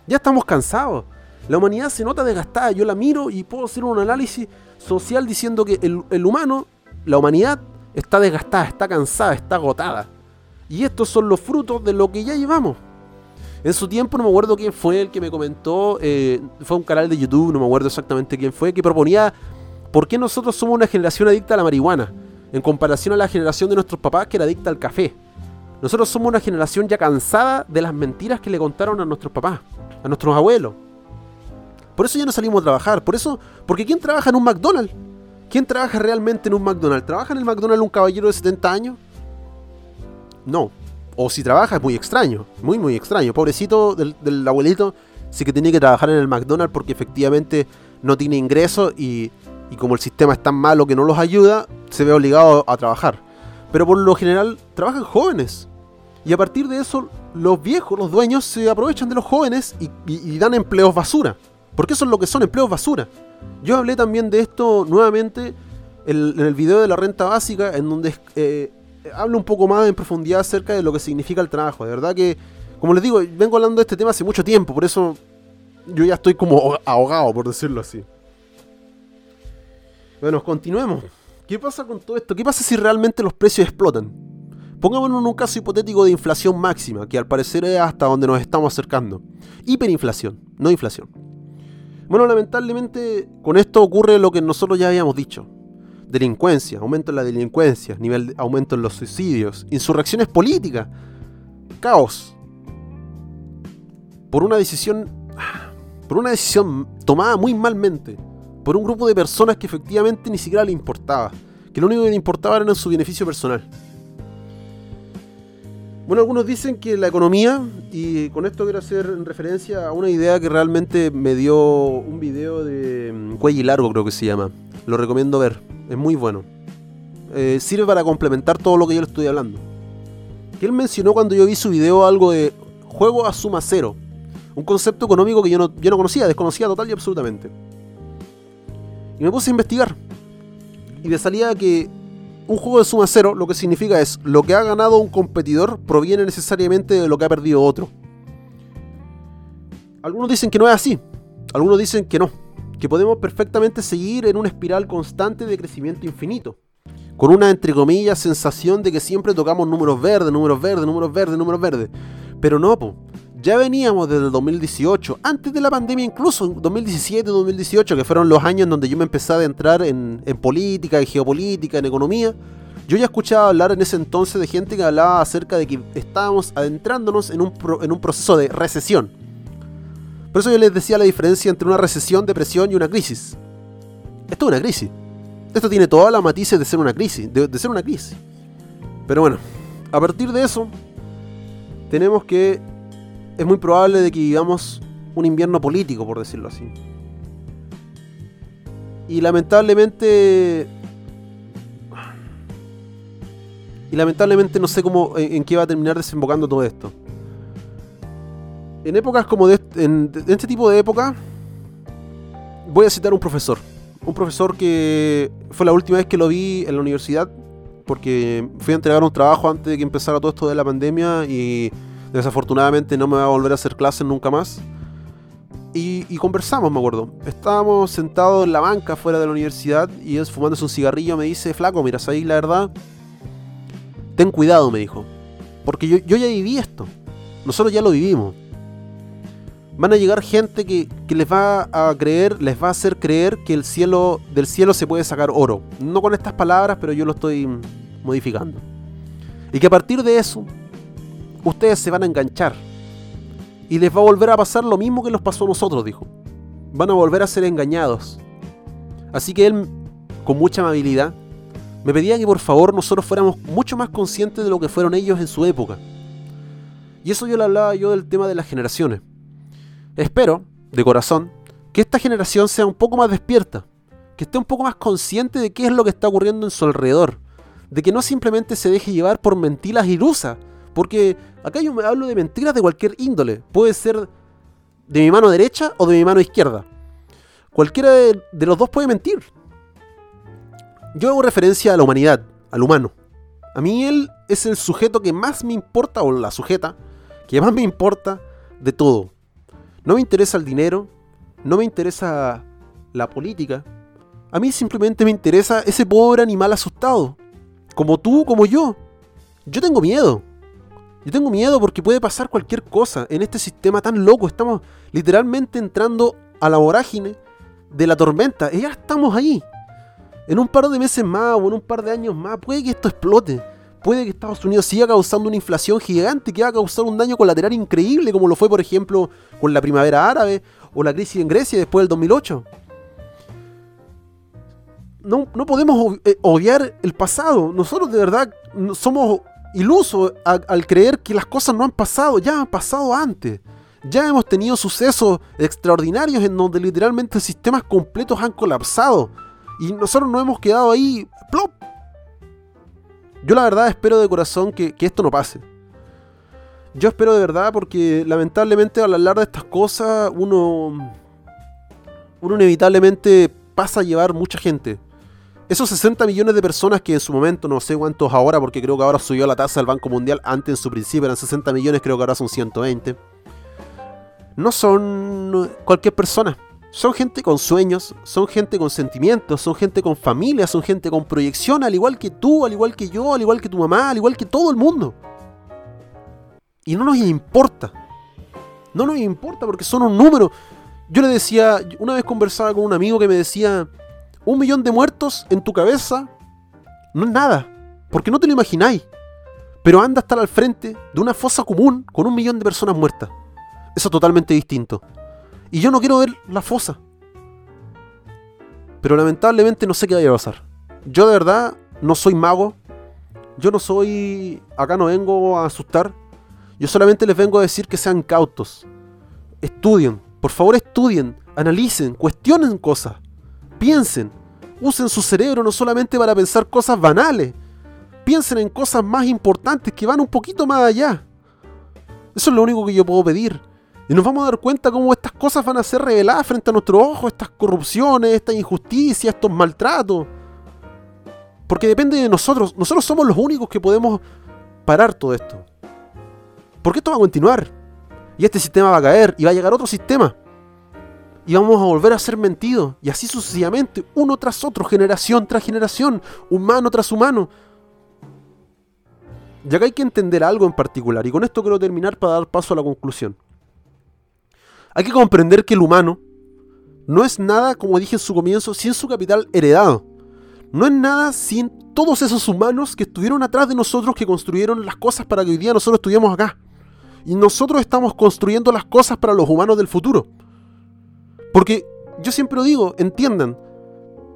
Ya estamos cansados. La humanidad se nota desgastada. Yo la miro y puedo hacer un análisis social diciendo que el, el humano, la humanidad, está desgastada, está cansada, está agotada. Y estos son los frutos de lo que ya llevamos. En su tiempo no me acuerdo quién fue el que me comentó, eh, fue un canal de YouTube, no me acuerdo exactamente quién fue, que proponía por qué nosotros somos una generación adicta a la marihuana, en comparación a la generación de nuestros papás que era adicta al café. Nosotros somos una generación ya cansada de las mentiras que le contaron a nuestros papás, a nuestros abuelos. Por eso ya no salimos a trabajar, por eso, porque ¿quién trabaja en un McDonald's? ¿Quién trabaja realmente en un McDonald's? ¿Trabaja en el McDonald's un caballero de 70 años? No. O si trabaja es muy extraño, muy muy extraño. Pobrecito del, abuelito, sí que tiene que trabajar en el McDonald's porque efectivamente no tiene ingresos y, y como el sistema es tan malo que no los ayuda, se ve obligado a trabajar. Pero por lo general trabajan jóvenes. Y a partir de eso, los viejos, los dueños, se aprovechan de los jóvenes y, dan empleos basura. Porque eso es lo que son empleos basura. Yo hablé también de esto nuevamente en, el video de la renta básica, en donde eh, hablo un poco más en profundidad acerca de lo que significa el trabajo. De verdad que, como les digo, vengo hablando de este tema hace mucho tiempo, por eso yo ya estoy como ahogado, por decirlo así. Bueno, continuemos. ¿Qué pasa con todo esto? ¿Qué pasa si realmente los precios explotan? Pongámonos en un caso hipotético de inflación máxima, que al parecer es hasta donde nos estamos acercando. Hiperinflación, no inflación. Bueno, lamentablemente con esto ocurre lo que nosotros ya habíamos dicho delincuencia, aumento en la delincuencia, nivel aumento en los suicidios, insurrecciones políticas, caos. Por una decisión por una decisión tomada muy malmente por un grupo de personas que efectivamente ni siquiera le importaba, que lo único que le importaba era su beneficio personal. Bueno, algunos dicen que la economía, y con esto quiero hacer referencia a una idea que realmente me dio un video de mm, Cuello Largo, creo que se llama. Lo recomiendo ver es muy bueno. Eh, sirve para complementar todo lo que yo le estoy hablando. Que él mencionó cuando yo vi su video algo de juego a suma cero. Un concepto económico que yo no, yo no conocía, desconocía total y absolutamente. Y me puse a investigar. Y me salía que un juego de suma cero lo que significa es lo que ha ganado un competidor proviene necesariamente de lo que ha perdido otro. Algunos dicen que no es así. Algunos dicen que no que podemos perfectamente seguir en una espiral constante de crecimiento infinito. Con una, entre comillas, sensación de que siempre tocamos números verdes, números verdes, números verdes, números verdes. Pero no, po. Ya veníamos desde el 2018, antes de la pandemia incluso, 2017, 2018, que fueron los años en donde yo me empecé a entrar en, política, en geopolítica, en economía. Yo ya escuchaba hablar en ese entonces de gente que hablaba acerca de que estábamos adentrándonos en un, proceso de recesión por eso yo les decía la diferencia entre una recesión, depresión y una crisis. Esto es una crisis. Esto tiene todas las matices de ser una crisis, de, ser una crisis. Pero bueno, a partir de eso, tenemos que es muy probable de que vivamos un invierno político, por decirlo así. Y lamentablemente. Y lamentablemente no sé cómo en qué va a terminar desembocando todo esto en épocas como de, en, este tipo de época, voy a citar un profesor. Un profesor que fue la última vez que lo vi en la universidad, porque fui a entregar un trabajo antes de que empezara todo esto de la pandemia y Desafortunadamente no me va a volver a hacer clases nunca más. Y, conversamos, me acuerdo. Estábamos sentados en la banca fuera de la universidad y él fumándose un cigarrillo me dice, flaco, mira, ahí la verdad, ten cuidado, me dijo. Porque yo, yo ya viví esto. Nosotros ya lo vivimos. Van a llegar gente que, que, les va a creer, les va a hacer creer que el cielo, del cielo se puede sacar oro. No con estas palabras, pero yo lo estoy modificando. Y que a partir de eso, ustedes se van a enganchar. Y les va a volver a pasar lo mismo que nos pasó a nosotros, dijo. Van a volver a ser engañados. Así que él, con mucha amabilidad, me pedía que por favor nosotros fuéramos mucho más conscientes de lo que fueron ellos en su época. Y eso yo le hablaba yo del tema de las generaciones. Espero, de corazón, que esta generación sea un poco más despierta, que esté un poco más consciente de qué es lo que está ocurriendo en su alrededor, de que no simplemente se deje llevar por mentiras ilusas, porque acá yo me hablo de mentiras de cualquier índole, puede ser de mi mano derecha o de mi mano izquierda. Cualquiera de, los dos puede mentir. Yo hago referencia a la humanidad, al humano. A mí él es el sujeto que más me importa, o la sujeta, que más me importa de todo. No me interesa el dinero, no me interesa la política. A mí simplemente me interesa ese pobre animal asustado. Como tú, como yo. Yo tengo miedo. Yo tengo miedo porque puede pasar cualquier cosa en este sistema tan loco. Estamos literalmente entrando a la vorágine de la tormenta. Y ya estamos ahí. En un par de meses más o en un par de años más puede que esto explote. Puede que Estados Unidos siga causando una inflación gigante que va a causar un daño colateral increíble como lo fue por ejemplo con la primavera árabe o la crisis en Grecia después del 2008 no, podemos eh, odiar el pasado. Nosotros de verdad somos ilusos al creer que las cosas no han pasado, ya han pasado antes. Ya hemos tenido sucesos extraordinarios en donde literalmente sistemas completos han colapsado. Y nosotros no hemos quedado ahí. ¡plop! Yo la verdad espero de corazón que, que esto no pase. Yo espero de verdad porque lamentablemente al hablar de estas cosas uno... Uno inevitablemente pasa a llevar mucha gente. Esos 60 millones de personas que en su momento, no sé cuántos ahora, porque creo que ahora subió la tasa del Banco Mundial, antes en su principio eran 60 millones, creo que ahora son 120. No son cualquier persona. Son gente con sueños, son gente con sentimientos, son gente con familia, son gente con proyección, al igual que tú, al igual que yo, al igual que tu mamá, al igual que todo el mundo. Y no nos importa. No nos importa porque son un número. Yo le decía, una vez conversaba con un amigo que me decía, un millón de muertos en tu cabeza no es nada, porque no te lo imagináis. Pero anda a estar al frente de una fosa común con un millón de personas muertas. Eso es totalmente distinto. Y yo no quiero ver la fosa. Pero lamentablemente no sé qué vaya a pasar. Yo de verdad no soy mago. Yo no soy... Acá no vengo a asustar. Yo solamente les vengo a decir que sean cautos. Estudien. Por favor estudien. Analicen. Cuestionen cosas piensen, usen su cerebro no solamente para pensar cosas banales, piensen en cosas más importantes que van un poquito más allá. Eso es lo único que yo puedo pedir. Y nos vamos a dar cuenta cómo estas cosas van a ser reveladas frente a nuestros ojos, estas corrupciones, esta injusticia, estos maltratos. Porque depende de nosotros. Nosotros somos los únicos que podemos parar todo esto. Porque esto va a continuar. Y este sistema va a caer y va a llegar otro sistema y vamos a volver a ser mentidos. Y así sucesivamente, uno tras otro, generación tras generación, humano tras humano. Y acá hay que entender algo en particular, y con esto quiero terminar para dar paso a la conclusión. Hay que comprender que el humano no es nada, como dije en su comienzo, sin su capital heredado. No es nada sin todos esos humanos que estuvieron atrás de nosotros, que construyeron las cosas para que hoy día nosotros estuviéramos acá. Y nosotros estamos construyendo las cosas para los humanos del futuro. Porque yo siempre lo digo, entiendan,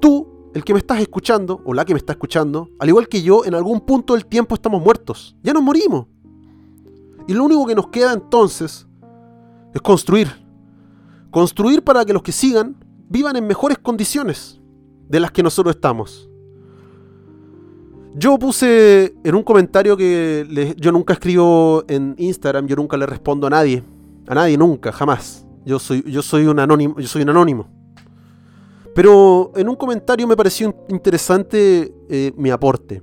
tú, el que me estás escuchando, o la que me está escuchando, al igual que yo, en algún punto del tiempo estamos muertos. Ya nos morimos. Y lo único que nos queda entonces es construir. Construir para que los que sigan vivan en mejores condiciones de las que nosotros estamos. Yo puse en un comentario que yo nunca escribo en Instagram, yo nunca le respondo a nadie. A nadie, nunca, jamás. Yo soy, yo soy un anónimo, yo soy un anónimo. Pero en un comentario me pareció interesante eh, mi aporte.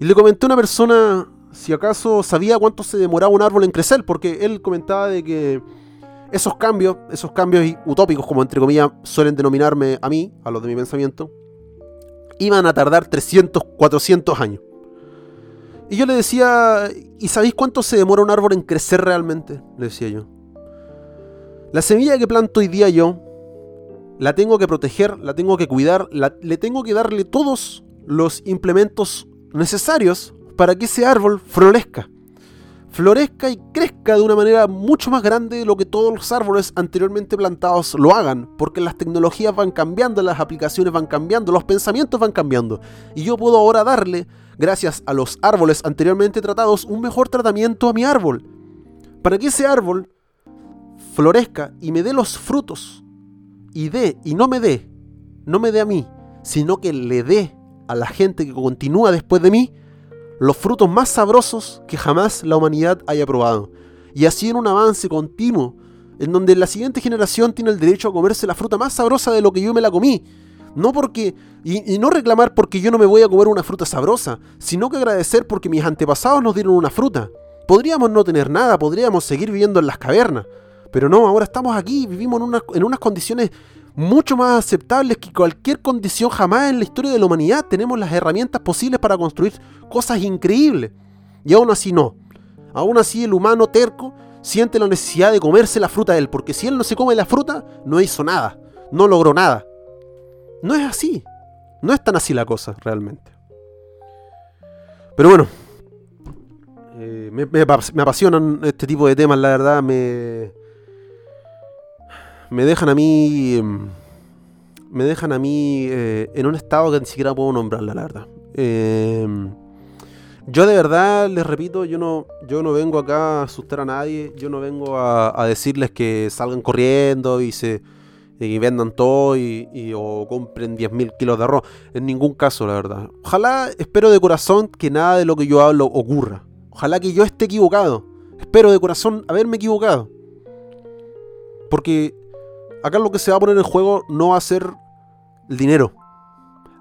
Y le comenté a una persona si acaso sabía cuánto se demoraba un árbol en crecer, porque él comentaba de que esos cambios, esos cambios utópicos, como entre comillas suelen denominarme a mí, a los de mi pensamiento, iban a tardar 300, 400 años. Y yo le decía, ¿y sabéis cuánto se demora un árbol en crecer realmente? Le decía yo. La semilla que planto hoy día yo, la tengo que proteger, la tengo que cuidar, le tengo que darle todos los implementos necesarios para que ese árbol florezca. Florezca y crezca de una manera mucho más grande de lo que todos los árboles anteriormente plantados lo hagan, porque las tecnologías van cambiando, las aplicaciones van cambiando, los pensamientos van cambiando. Y yo puedo ahora darle gracias a los árboles anteriormente tratados, un mejor tratamiento a mi árbol. Para que ese árbol florezca y me dé los frutos. Y dé, y no me dé, no me dé a mí, sino que le dé a la gente que continúa después de mí los frutos más sabrosos que jamás la humanidad haya probado. Y así en un avance continuo, en donde la siguiente generación tiene el derecho a comerse la fruta más sabrosa de lo que yo me la comí. No porque. Y, no reclamar porque yo no me voy a comer una fruta sabrosa, sino que agradecer porque mis antepasados nos dieron una fruta. Podríamos no tener nada, podríamos seguir viviendo en las cavernas. Pero no, ahora estamos aquí, vivimos en, en unas condiciones mucho más aceptables que cualquier condición jamás en la historia de la humanidad. Tenemos las herramientas posibles para construir cosas increíbles. Y aún así no. Aún así el humano terco siente la necesidad de comerse la fruta de él, porque si él no se come la fruta, no hizo nada, no logró nada. No es así. No es tan así la cosa, realmente. Pero bueno. Eh, me, apasionan este tipo de temas, la verdad. Me. Me dejan a mí. Em, me dejan a mí eh, en un estado que ni siquiera puedo nombrarla, la verdad. Em, yo de verdad les repito, yo no, yo no vengo acá a asustar a nadie. Yo no vengo a decirles que salgan corriendo y se y vendan todo y, o compren 10.000 kilos de arroz. En ningún caso, la verdad. Ojalá, espero de corazón que nada de lo que yo hablo ocurra. Ojalá que yo esté equivocado. Espero de corazón haberme equivocado. Porque acá lo que se va a poner en juego no va a ser el dinero.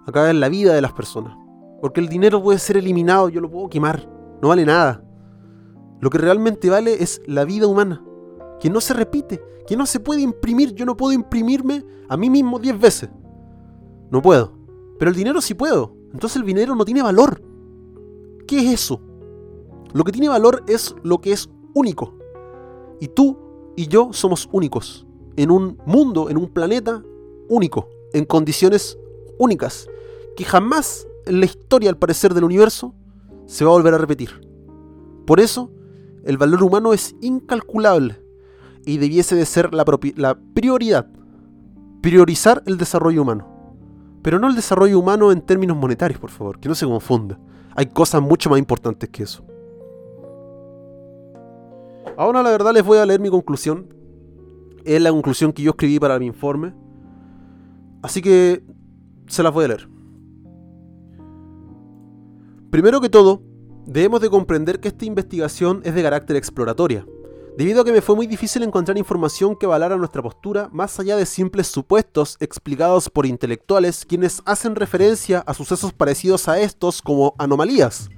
Acá es la vida de las personas. Porque el dinero puede ser eliminado, yo lo puedo quemar. No vale nada. Lo que realmente vale es la vida humana que no se repite, que no se puede imprimir. Yo no puedo imprimirme a mí mismo 10 veces. No puedo. Pero el dinero sí puedo. Entonces el dinero no tiene valor. ¿Qué es eso? Lo que tiene valor es lo que es único. Y tú y yo somos únicos. En un mundo, en un planeta único. En condiciones únicas. Que jamás en la historia, al parecer, del universo se va a volver a repetir. Por eso, el valor humano es incalculable y debiese de ser la, prioridad. Priorizar el desarrollo humano. Pero no el desarrollo humano en términos monetarios, por favor, que no se confunda. Hay cosas mucho más importantes que eso. Ahora la verdad les voy a leer mi conclusión. Es la conclusión que yo escribí para mi informe. Así que se las voy a leer. Primero que todo, debemos de comprender que esta investigación es de carácter exploratoria debido a que me fue muy difícil encontrar información que avalara nuestra postura más allá de simples supuestos explicados por intelectuales quienes hacen referencia a sucesos parecidos a estos como anomalías,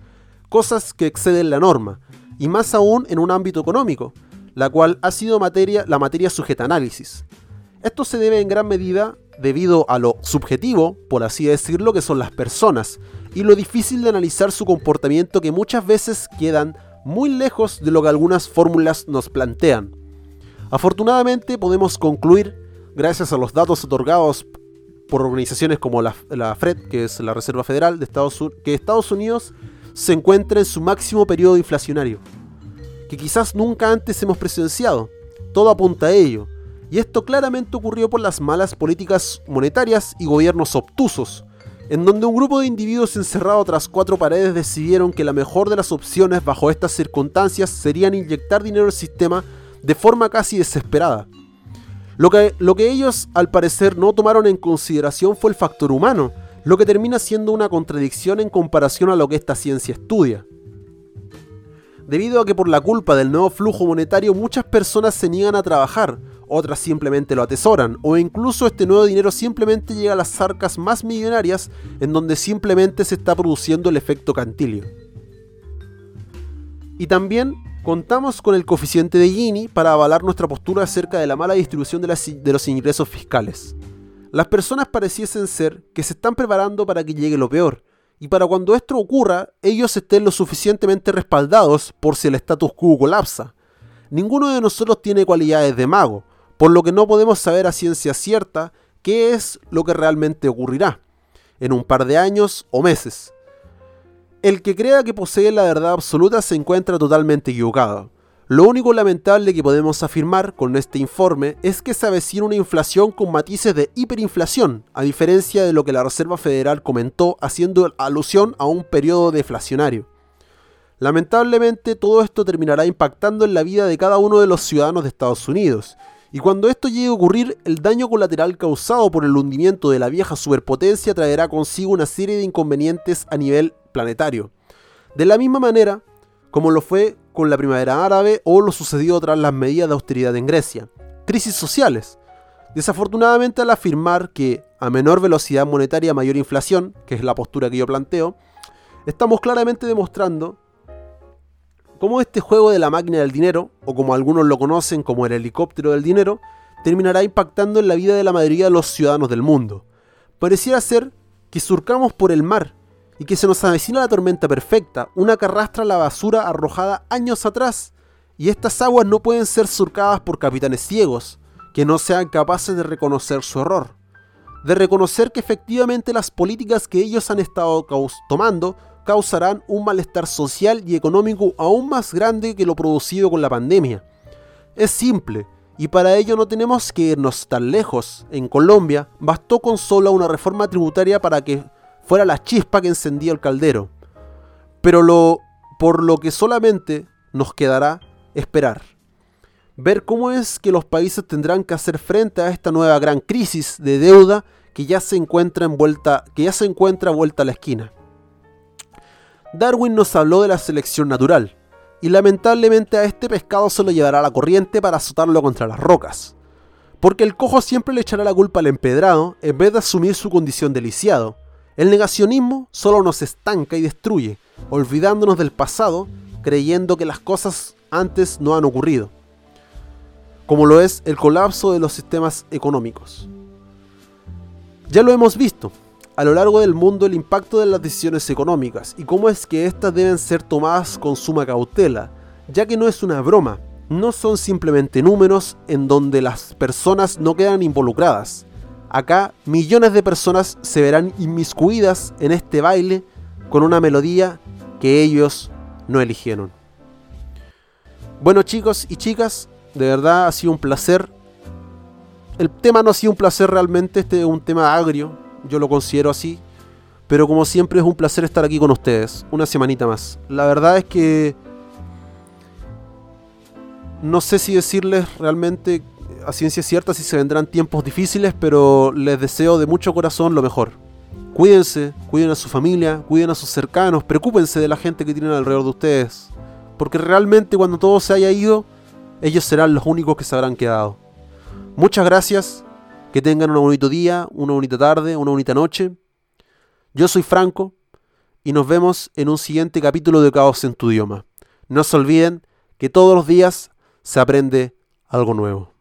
cosas que exceden la norma, y más aún en un ámbito económico, la cual ha sido materia, la materia sujeta a análisis. Esto se debe en gran medida debido a lo subjetivo, por así decirlo, que son las personas, y lo difícil de analizar su comportamiento que muchas veces quedan muy lejos de lo que algunas fórmulas nos plantean. Afortunadamente podemos concluir, gracias a los datos otorgados por organizaciones como la, FRED, que es la Reserva Federal de Estados Unidos, que Estados Unidos se encuentra en su máximo periodo inflacionario, que quizás nunca antes hemos presenciado. Todo apunta a ello, y esto claramente ocurrió por las malas políticas monetarias y gobiernos obtusos, en donde un grupo de individuos encerrados tras cuatro paredes decidieron que la mejor de las opciones bajo estas circunstancias serían inyectar dinero al sistema de forma casi desesperada. Lo que, lo que ellos al parecer no tomaron en consideración fue el factor humano, lo que termina siendo una contradicción en comparación a lo que esta ciencia estudia. Debido a que por la culpa del nuevo flujo monetario muchas personas se niegan a trabajar, otras simplemente lo atesoran, o incluso este nuevo dinero simplemente llega a las arcas más millonarias en donde simplemente se está produciendo el efecto cantilio. Y también contamos con el coeficiente de Gini para avalar nuestra postura acerca de la mala distribución de, los ingresos fiscales. Las personas pareciesen ser que se están preparando para que llegue lo peor, y para cuando esto ocurra, ellos estén lo suficientemente respaldados por si el status quo colapsa. Ninguno de nosotros tiene cualidades de mago, por lo que no podemos saber a ciencia cierta qué es lo que realmente ocurrirá, en un par de años o meses. El que crea que posee la verdad absoluta se encuentra totalmente equivocado. Lo único lamentable que podemos afirmar con este informe es que se avecina una inflación con matices de hiperinflación, a diferencia de lo que la Reserva Federal comentó haciendo alusión a un periodo deflacionario. Lamentablemente todo esto terminará impactando en la vida de cada uno de los ciudadanos de Estados Unidos, y cuando esto llegue a ocurrir, el daño colateral causado por el hundimiento de la vieja superpotencia traerá consigo una serie de inconvenientes a nivel planetario. De la misma manera, como lo fue con la primavera árabe o lo sucedió tras las medidas de austeridad en Grecia. Crisis sociales. Desafortunadamente al afirmar que a menor velocidad monetaria mayor inflación, que es la postura que yo planteo, estamos claramente demostrando cómo este juego de la máquina del dinero, o como algunos lo conocen como el helicóptero del dinero, terminará impactando en la vida de la mayoría de los ciudadanos del mundo. Pareciera ser que surcamos por el mar y que se nos avecina la tormenta perfecta, una que arrastra la basura arrojada años atrás, y estas aguas no pueden ser surcadas por capitanes ciegos, que no sean capaces de reconocer su error, de reconocer que efectivamente las políticas que ellos han estado tomando causarán un malestar social y económico aún más grande que lo producido con la pandemia. Es simple, y para ello no tenemos que irnos tan lejos. En Colombia bastó con solo una reforma tributaria para que fuera la chispa que encendía el caldero. Pero lo, por lo que solamente nos quedará esperar. Ver cómo es que los países tendrán que hacer frente a esta nueva gran crisis de deuda que ya se encuentra envuelta, que ya se encuentra vuelta a la esquina. Darwin nos habló de la selección natural, y lamentablemente a este pescado se lo llevará la corriente para azotarlo contra las rocas. Porque el cojo siempre le echará la culpa al empedrado en vez de asumir su condición de lisiado, el negacionismo solo nos estanca y destruye, olvidándonos del pasado, creyendo que las cosas antes no han ocurrido, como lo es el colapso de los sistemas económicos. Ya lo hemos visto, a lo largo del mundo el impacto de las decisiones económicas y cómo es que éstas deben ser tomadas con suma cautela, ya que no es una broma, no son simplemente números en donde las personas no quedan involucradas, Acá millones de personas se verán inmiscuidas en este baile con una melodía que ellos no eligieron. Bueno chicos y chicas, de verdad ha sido un placer. El tema no ha sido un placer realmente, este es un tema agrio, yo lo considero así. Pero como siempre es un placer estar aquí con ustedes, una semanita más. La verdad es que no sé si decirles realmente a ciencia cierta si se vendrán tiempos difíciles, pero les deseo de mucho corazón lo mejor. Cuídense, cuiden a su familia, cuiden a sus cercanos, preocúpense de la gente que tienen alrededor de ustedes. Porque realmente cuando todo se haya ido, ellos serán los únicos que se habrán quedado. Muchas gracias, que tengan un bonito día, una bonita tarde, una bonita noche. Yo soy Franco y nos vemos en un siguiente capítulo de Caos en tu idioma. No se olviden que todos los días se aprende algo nuevo.